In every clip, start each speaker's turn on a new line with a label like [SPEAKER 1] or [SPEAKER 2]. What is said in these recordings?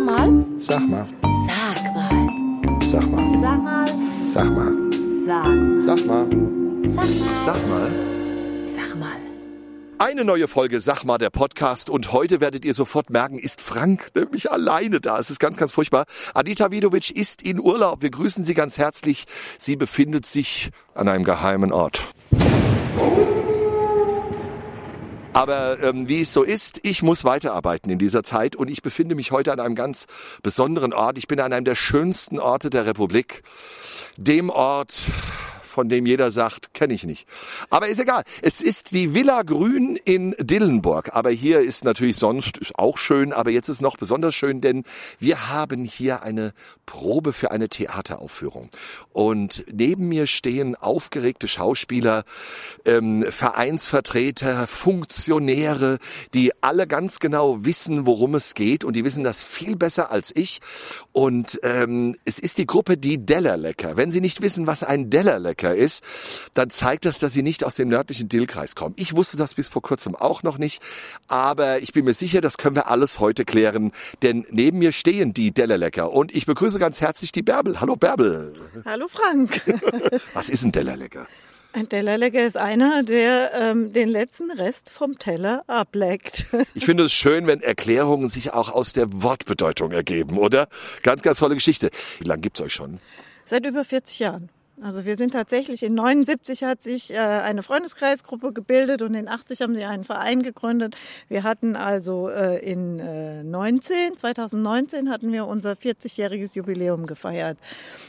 [SPEAKER 1] Sag mal.
[SPEAKER 2] Sag mal.
[SPEAKER 1] Sag mal.
[SPEAKER 2] Sag mal.
[SPEAKER 1] Sag mal.
[SPEAKER 2] Sag mal.
[SPEAKER 1] Sag.
[SPEAKER 2] Sag mal.
[SPEAKER 1] Sag mal.
[SPEAKER 2] Sag mal.
[SPEAKER 1] Sag mal.
[SPEAKER 3] Eine neue Folge Sag mal der Podcast und heute werdet ihr sofort merken, ist Frank nämlich alleine da. Es ist ganz, ganz furchtbar. Anita Vidovic ist in Urlaub. Wir grüßen Sie ganz herzlich. Sie befindet sich an einem geheimen Ort. Aber ähm, wie es so ist, ich muss weiterarbeiten in dieser Zeit und ich befinde mich heute an einem ganz besonderen Ort. Ich bin an einem der schönsten Orte der Republik, dem Ort, von dem jeder sagt, kenne ich nicht. Aber ist egal. Es ist die Villa Grün in Dillenburg. Aber hier ist natürlich sonst ist auch schön, aber jetzt ist noch besonders schön, denn wir haben hier eine Probe für eine Theateraufführung. Und neben mir stehen aufgeregte Schauspieler, ähm, Vereinsvertreter, Funktionäre, die alle ganz genau wissen, worum es geht und die wissen das viel besser als ich. Und ähm, es ist die Gruppe Die Dellerlecker. Wenn Sie nicht wissen, was ein Dellerlecker ist, dann zeigt das, dass Sie nicht aus dem nördlichen Dillkreis kommen. Ich wusste das bis vor kurzem auch noch nicht, aber ich bin mir sicher, das können wir alles heute klären, denn neben mir stehen die Dellerlecker und ich begrüße ganz herzlich die Bärbel. Hallo Bärbel.
[SPEAKER 4] Hallo Frank.
[SPEAKER 3] Was ist ein Dellerlecker?
[SPEAKER 4] Ein Tellerlecker ist einer, der ähm, den letzten Rest vom Teller ableckt.
[SPEAKER 3] Ich finde es schön, wenn Erklärungen sich auch aus der Wortbedeutung ergeben, oder? Ganz, ganz tolle Geschichte. Wie lange gibt's euch schon?
[SPEAKER 4] Seit über 40 Jahren. Also wir sind tatsächlich in 79 hat sich äh, eine Freundeskreisgruppe gebildet und in 80 haben sie einen Verein gegründet. Wir hatten also äh, in äh, 19, 2019 hatten wir unser 40-jähriges Jubiläum gefeiert.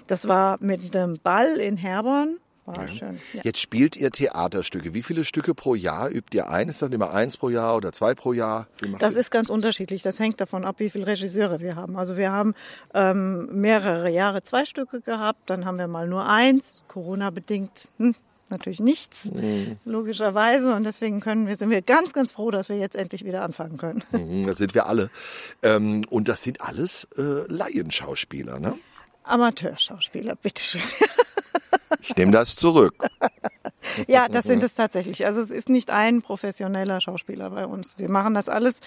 [SPEAKER 4] Das war mit einem Ball in Herborn. War schön. Ja.
[SPEAKER 3] Jetzt spielt ihr Theaterstücke. Wie viele Stücke pro Jahr übt ihr ein? Ist das immer eins pro Jahr oder zwei pro Jahr?
[SPEAKER 4] Das
[SPEAKER 3] ihr-
[SPEAKER 4] ist ganz unterschiedlich. Das hängt davon ab, wie viele Regisseure wir haben. Also wir haben ähm, mehrere Jahre zwei Stücke gehabt, dann haben wir mal nur eins, Corona bedingt. Hm, Natürlich nichts, logischerweise. Und deswegen können wir, sind wir ganz, ganz froh, dass wir jetzt endlich wieder anfangen können.
[SPEAKER 3] Mhm, Das sind wir alle. Ähm, und das sind alles äh, Laienschauspieler, ne?
[SPEAKER 4] Amateurschauspieler, bitteschön.
[SPEAKER 3] Ich nehme das zurück.
[SPEAKER 4] Ja, das sind es tatsächlich. Also es ist nicht ein professioneller Schauspieler bei uns. Wir machen das alles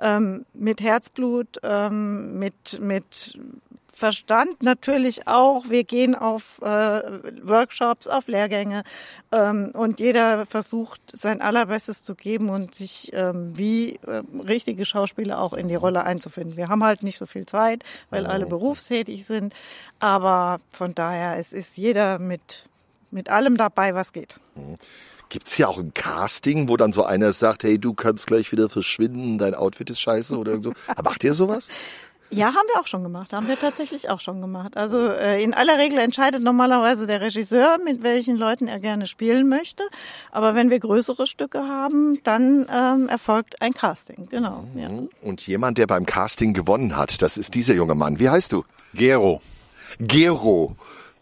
[SPEAKER 4] ähm, mit Herzblut, ähm, mit, mit Verstand natürlich auch. Wir gehen auf äh, Workshops, auf Lehrgänge ähm, und jeder versucht sein Allerbestes zu geben und sich ähm, wie ähm, richtige Schauspieler auch in die Rolle einzufinden. Wir haben halt nicht so viel Zeit, weil alle berufstätig sind, aber von daher es ist jeder mit mit allem dabei, was geht.
[SPEAKER 3] Gibt's hier auch ein Casting, wo dann so einer sagt, hey, du kannst gleich wieder verschwinden, dein Outfit ist scheiße oder so? Aber Macht ihr sowas?
[SPEAKER 4] Ja, haben wir auch schon gemacht. Haben wir tatsächlich auch schon gemacht. Also äh, in aller Regel entscheidet normalerweise der Regisseur, mit welchen Leuten er gerne spielen möchte. Aber wenn wir größere Stücke haben, dann ähm, erfolgt ein Casting. Genau. Ja.
[SPEAKER 3] Und jemand, der beim Casting gewonnen hat, das ist dieser junge Mann. Wie heißt du?
[SPEAKER 2] Gero.
[SPEAKER 3] Gero.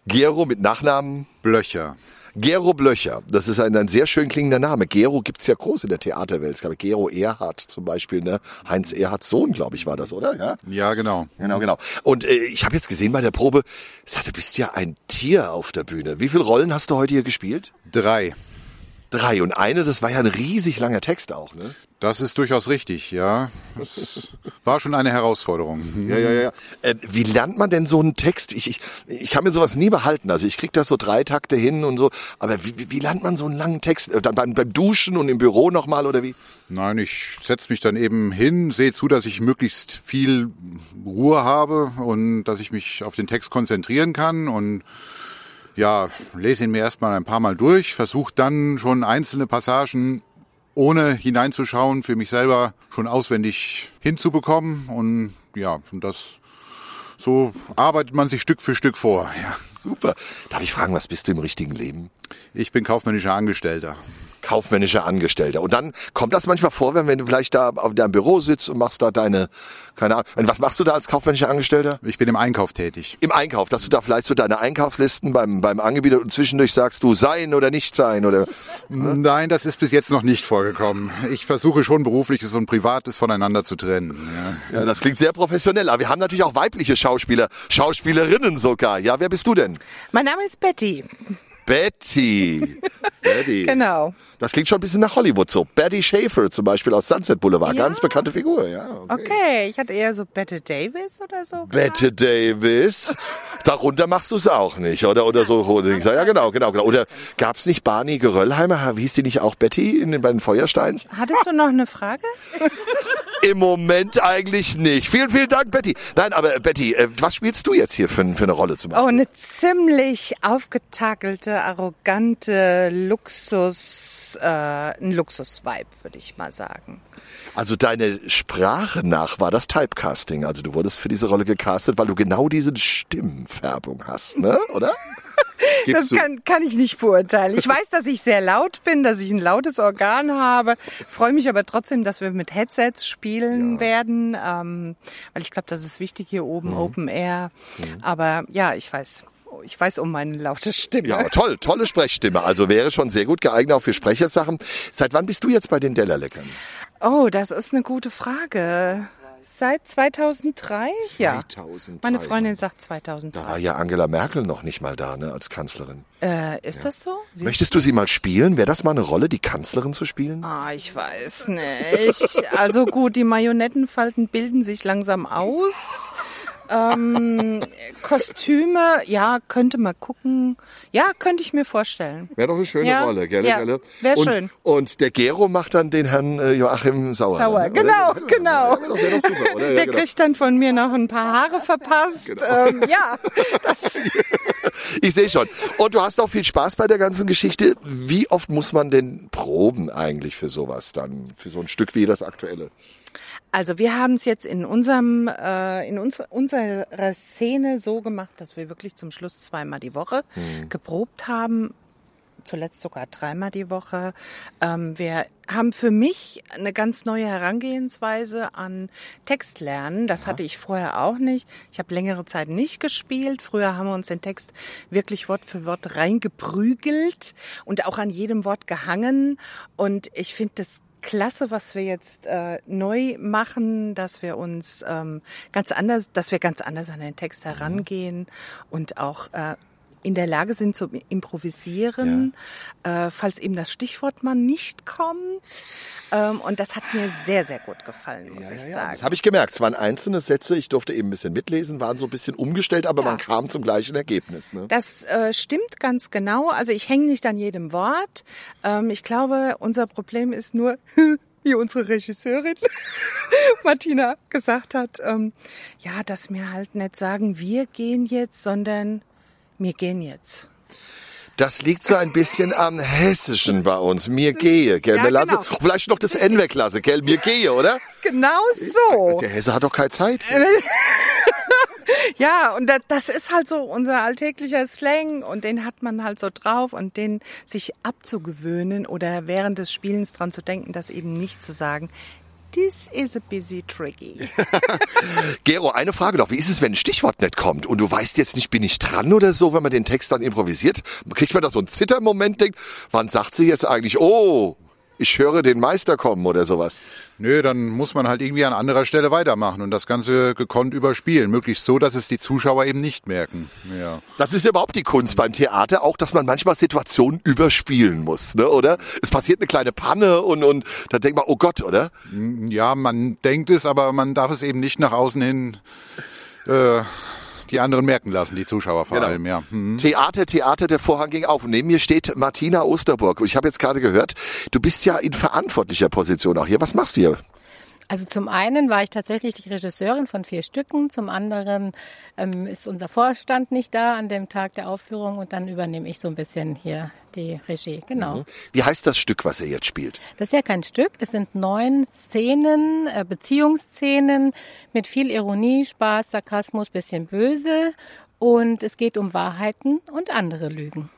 [SPEAKER 3] Gero mit Nachnamen
[SPEAKER 2] Blöcher.
[SPEAKER 3] Gero Blöcher. Das ist ein, ein sehr schön klingender Name. Gero gibt's ja groß in der Theaterwelt. Es gab Gero Erhardt zum Beispiel, ne? Heinz Erhardts Sohn, glaube ich, war das, oder? Ja.
[SPEAKER 2] Ja, genau.
[SPEAKER 3] Genau, genau. Und äh, ich habe jetzt gesehen bei der Probe, sag, du bist ja ein Tier auf der Bühne. Wie viele Rollen hast du heute hier gespielt?
[SPEAKER 2] Drei.
[SPEAKER 3] Drei. Und eine, das war ja ein riesig langer Text auch, ne?
[SPEAKER 2] Das ist durchaus richtig, ja. Das war schon eine Herausforderung.
[SPEAKER 3] Ja, ja, ja. Äh, wie lernt man denn so einen Text? Ich, ich, ich kann mir sowas nie behalten. Also ich krieg das so drei Takte hin und so. Aber wie, wie, wie lernt man so einen langen Text? Äh, Dann beim, beim Duschen und im Büro nochmal oder wie?
[SPEAKER 2] Nein, ich setze mich dann eben hin, sehe zu, dass ich möglichst viel Ruhe habe und dass ich mich auf den Text konzentrieren kann und ja, lese ihn mir erstmal ein paar Mal durch, versuche dann schon einzelne Passagen ohne hineinzuschauen für mich selber schon auswendig hinzubekommen und ja, und das so arbeitet man sich Stück für Stück vor. Ja.
[SPEAKER 3] Super. Darf ich fragen, was bist du im richtigen Leben?
[SPEAKER 2] Ich bin kaufmännischer Angestellter.
[SPEAKER 3] Kaufmännischer Angestellter. Und dann kommt das manchmal vor, wenn, wenn du vielleicht da auf deinem Büro sitzt und machst da deine, keine Ahnung, und was machst du da als kaufmännischer Angestellter?
[SPEAKER 2] Ich bin im Einkauf tätig.
[SPEAKER 3] Im Einkauf, dass du da vielleicht so deine Einkaufslisten beim, beim Angebieter und zwischendurch sagst du sein oder nicht sein oder
[SPEAKER 2] Nein, das ist bis jetzt noch nicht vorgekommen. Ich versuche schon berufliches und privates voneinander zu trennen. Ja.
[SPEAKER 3] Ja, das klingt sehr professionell. Aber wir haben natürlich auch weibliche Schauspieler, Schauspielerinnen sogar. Ja, wer bist du denn?
[SPEAKER 1] Mein Name ist Betty.
[SPEAKER 3] Betty. Betty.
[SPEAKER 5] Genau.
[SPEAKER 3] Das klingt schon ein bisschen nach Hollywood so. Betty Schaefer zum Beispiel aus Sunset Boulevard.
[SPEAKER 5] Ja.
[SPEAKER 3] Ganz bekannte Figur, ja.
[SPEAKER 5] Okay, ich hatte eher so Bette Davis oder so.
[SPEAKER 3] Bette Davis. Darunter machst du es auch nicht, oder? Oder so. Ja, genau, genau, genau. Oder gab's nicht Barney Geröllheimer? Hieß die nicht auch Betty in den beiden Feuersteins?
[SPEAKER 5] Hattest du noch eine Frage?
[SPEAKER 3] Im Moment eigentlich nicht. Vielen, vielen Dank, Betty. Nein, aber äh, Betty, äh, was spielst du jetzt hier für, für eine Rolle zum Beispiel?
[SPEAKER 5] Oh, eine ziemlich aufgetakelte, arrogante Luxus, äh, ein Luxus-Vibe, würde ich mal sagen.
[SPEAKER 3] Also deine Sprache nach war das Typecasting. Also du wurdest für diese Rolle gecastet, weil du genau diese Stimmfärbung hast, ne? Oder? Gibst
[SPEAKER 5] Das kann, kann ich nicht beurteilen. Ich weiß, dass ich sehr laut bin, dass ich ein lautes Organ habe, freue mich aber trotzdem, dass wir mit Headsets spielen werden, ähm, weil ich glaube, das ist wichtig hier oben,
[SPEAKER 3] Mhm.
[SPEAKER 5] Open Air. Aber ja, ich weiß, ich weiß um meine laute Stimme.
[SPEAKER 3] Ja, toll, tolle Sprechstimme. Also wäre schon sehr gut geeignet auch für Sprechersachen. Seit wann bist du jetzt bei den Dellerleckern?
[SPEAKER 5] Oh, das ist eine gute Frage. Seit 2003? Ja.
[SPEAKER 3] 2003.
[SPEAKER 5] Meine Freundin sagt 2003.
[SPEAKER 3] Da war ja Angela Merkel noch nicht mal da, ne, als Kanzlerin.
[SPEAKER 5] Äh, ist das so? Wie-
[SPEAKER 3] Möchtest du sie mal spielen? Wäre das mal eine Rolle, die Kanzlerin zu spielen?
[SPEAKER 5] Ah, ich weiß nicht. Also gut, die Marionettenfalten bilden sich langsam aus. Ähm, Kostüme, ja, könnte mal gucken. Ja, könnte ich mir vorstellen.
[SPEAKER 3] Wäre doch eine schöne
[SPEAKER 5] Ja,
[SPEAKER 3] Rolle, gell?
[SPEAKER 5] ja,
[SPEAKER 3] gell?
[SPEAKER 5] wär
[SPEAKER 3] und,
[SPEAKER 5] schön.
[SPEAKER 3] Und der Gero macht dann den Herrn äh, Joachim Sauer.
[SPEAKER 5] Sauer,
[SPEAKER 3] dann, ne?
[SPEAKER 5] genau,
[SPEAKER 3] Oder?
[SPEAKER 5] genau.
[SPEAKER 3] Ja, wär doch, wär doch super, oder? Ja,
[SPEAKER 5] Der
[SPEAKER 3] genau.
[SPEAKER 5] kriegt dann von mir noch ein paar Haare verpasst. Ähm, ja, das,
[SPEAKER 3] Ich sehe schon. Und du hast auch viel Spaß bei der ganzen Geschichte. Wie oft muss man denn proben eigentlich für sowas dann? Für so ein Stück wie das aktuelle?
[SPEAKER 5] Also wir haben es jetzt in unserem äh, in uns, unserer Szene so gemacht, dass wir wirklich zum Schluss zweimal die Woche geprobt haben. Zuletzt sogar dreimal die Woche. Ähm, wir haben für mich eine ganz neue Herangehensweise an Textlernen. Das hatte ich vorher auch nicht. Ich habe längere Zeit nicht gespielt. Früher haben wir uns den Text wirklich Wort für Wort reingeprügelt und auch an jedem Wort gehangen. Und ich finde das klasse, was wir jetzt äh, neu machen, dass wir uns ähm, ganz anders, dass wir ganz anders an den Text herangehen und auch äh, in der Lage sind zu improvisieren, äh, falls eben das Stichwort mal nicht kommt. Ähm, und das hat mir sehr, sehr gut gefallen, muss ich sagen.
[SPEAKER 3] Das habe ich gemerkt. Es waren einzelne Sätze, ich durfte eben ein bisschen mitlesen, waren so ein bisschen umgestellt, aber man kam zum gleichen Ergebnis. Ne?
[SPEAKER 5] Das äh, stimmt ganz genau. Also ich hänge nicht an jedem Wort. Ähm, ich glaube, unser Problem ist nur, wie unsere Regisseurin Martina gesagt hat, ähm, ja, dass wir halt nicht sagen, wir gehen jetzt, sondern wir gehen jetzt.
[SPEAKER 3] Das liegt so ein bisschen am Hessischen bei uns. Mir gehe, gell?
[SPEAKER 5] Ja,
[SPEAKER 3] Mir lasse,
[SPEAKER 5] genau.
[SPEAKER 3] Vielleicht noch das N weglasse, gell? Mir gehe, oder?
[SPEAKER 5] Genau so.
[SPEAKER 3] Der Hesse hat doch keine Zeit.
[SPEAKER 5] Ja, und das, das ist halt so unser alltäglicher Slang und den hat man halt so drauf und den sich abzugewöhnen oder während des Spielens dran zu denken, das eben nicht zu sagen. This is a busy tricky.
[SPEAKER 3] Gero, eine Frage noch. Wie ist es, wenn ein Stichwort nicht kommt und du weißt jetzt nicht, bin ich dran oder so, wenn man den Text dann improvisiert? Kriegt man da so einen Zittermoment, denkt, wann sagt sie jetzt eigentlich, oh, ich höre den Meister kommen oder sowas?
[SPEAKER 2] Nö, dann muss man halt irgendwie an anderer Stelle weitermachen und das Ganze gekonnt überspielen. Möglichst so, dass es die Zuschauer eben nicht merken. Ja.
[SPEAKER 3] Das ist ja überhaupt die Kunst beim Theater, auch, dass man manchmal Situationen überspielen muss, ne, oder? Es passiert eine kleine Panne und, und da denkt man, oh Gott, oder?
[SPEAKER 2] ja, man denkt es, aber man darf es eben nicht nach außen hin äh, die anderen merken lassen, die Zuschauer vor
[SPEAKER 3] Genau.
[SPEAKER 2] allem, ja. Hm.
[SPEAKER 3] Theater, Theater, der Vorhang ging auf. Und neben mir steht Martina Osterburg. Und ich habe jetzt gerade gehört, du bist ja in verantwortlicher Position auch hier. Was machst du hier?
[SPEAKER 1] Also zum einen war ich tatsächlich die Regisseurin von vier Stücken, zum anderen ähm, ist unser Vorstand nicht da an dem Tag der Aufführung und dann übernehme ich so ein bisschen hier die Regie. Genau.
[SPEAKER 3] Wie heißt das Stück, was er jetzt spielt?
[SPEAKER 1] Das ist ja kein Stück, das sind neun Szenen, äh, Beziehungsszenen mit viel Ironie, Spaß, Sarkasmus, bisschen böse und es geht um Wahrheiten und andere Lügen.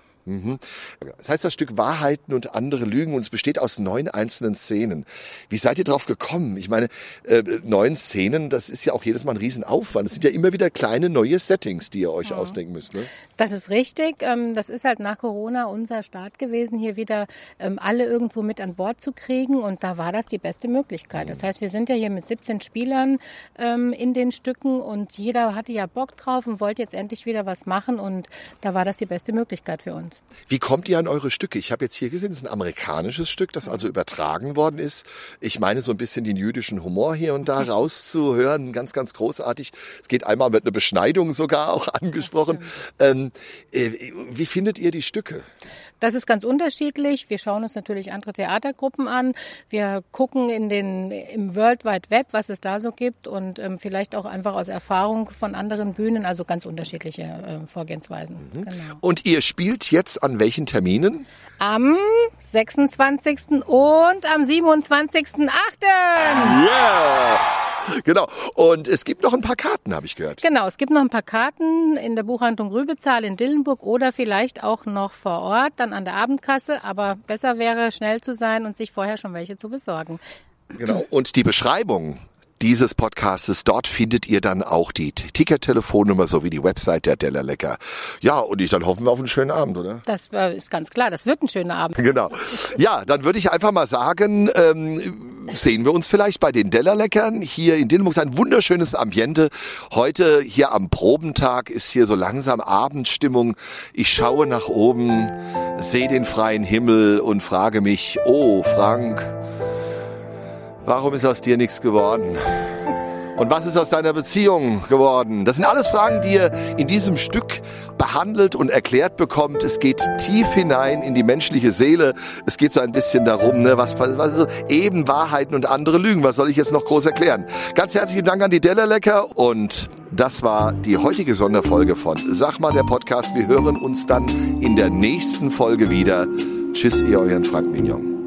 [SPEAKER 3] Das heißt das Stück Wahrheiten und andere Lügen und es besteht aus neun einzelnen Szenen. Wie seid ihr drauf gekommen? Ich meine, äh, neun Szenen, das ist ja auch jedes Mal ein Riesenaufwand. Es sind ja immer wieder kleine neue Settings, die ihr euch ausdenken müsst. Ne?
[SPEAKER 1] Das ist richtig. Ähm, Das ist halt nach Corona unser Start gewesen, hier wieder ähm, alle irgendwo mit an Bord zu kriegen. Und da war das die beste Möglichkeit. Das heißt, wir sind ja hier mit 17 Spielern ähm, in den Stücken und jeder hatte ja Bock drauf und wollte jetzt endlich wieder was machen. Und da war das die beste Möglichkeit für uns. Uns.
[SPEAKER 3] Wie kommt ihr an eure Stücke? Ich habe jetzt hier gesehen, es ist ein amerikanisches Stück, das also übertragen worden ist. Ich meine, so ein bisschen den jüdischen Humor hier und da rauszuhören. Ganz, ganz großartig. Es geht einmal mit einer Beschneidung sogar auch angesprochen. Ähm, äh, wie findet ihr die Stücke?
[SPEAKER 1] Das ist ganz unterschiedlich. Wir schauen uns natürlich andere Theatergruppen an. Wir gucken in den, im World Wide Web, was es da so gibt und ähm, vielleicht auch einfach aus Erfahrung von anderen Bühnen, also ganz unterschiedliche äh, Vorgehensweisen.
[SPEAKER 3] Mhm. Genau. Und ihr spielt jetzt an welchen Terminen?
[SPEAKER 1] Am 26. und am 27.8.
[SPEAKER 3] Yeah! Genau. Und es gibt noch ein paar Karten, habe ich gehört.
[SPEAKER 1] Genau, es gibt noch ein paar Karten in der Buchhandlung Rübezahl in Dillenburg oder vielleicht auch noch vor Ort, dann an der Abendkasse. Aber besser wäre, schnell zu sein und sich vorher schon welche zu besorgen.
[SPEAKER 3] Genau. Und die Beschreibung dieses Podcastes. Dort findet ihr dann auch die Ticket-Telefonnummer sowie die Website der Della Lecker. Ja, und ich dann hoffen wir auf einen schönen Abend, oder?
[SPEAKER 1] Das äh, ist ganz klar, das wird ein schöner Abend.
[SPEAKER 3] Genau. Ja, dann würde ich einfach mal sagen, ähm, sehen wir uns vielleicht bei den Della Leckern hier in Dillenburg. Ein wunderschönes Ambiente. Heute hier am Probentag ist hier so langsam Abendstimmung. Ich schaue nach oben, sehe den freien Himmel und frage mich, oh Frank, Warum ist aus dir nichts geworden? Und was ist aus deiner Beziehung geworden? Das sind alles Fragen, die ihr in diesem Stück behandelt und erklärt bekommt. Es geht tief hinein in die menschliche Seele. Es geht so ein bisschen darum, ne, was, was so eben Wahrheiten und andere Lügen. Was soll ich jetzt noch groß erklären? Ganz herzlichen Dank an die Dellerlecker und das war die heutige Sonderfolge von Sag mal der Podcast. Wir hören uns dann in der nächsten Folge wieder. Tschüss, ihr euren Frank Mignon.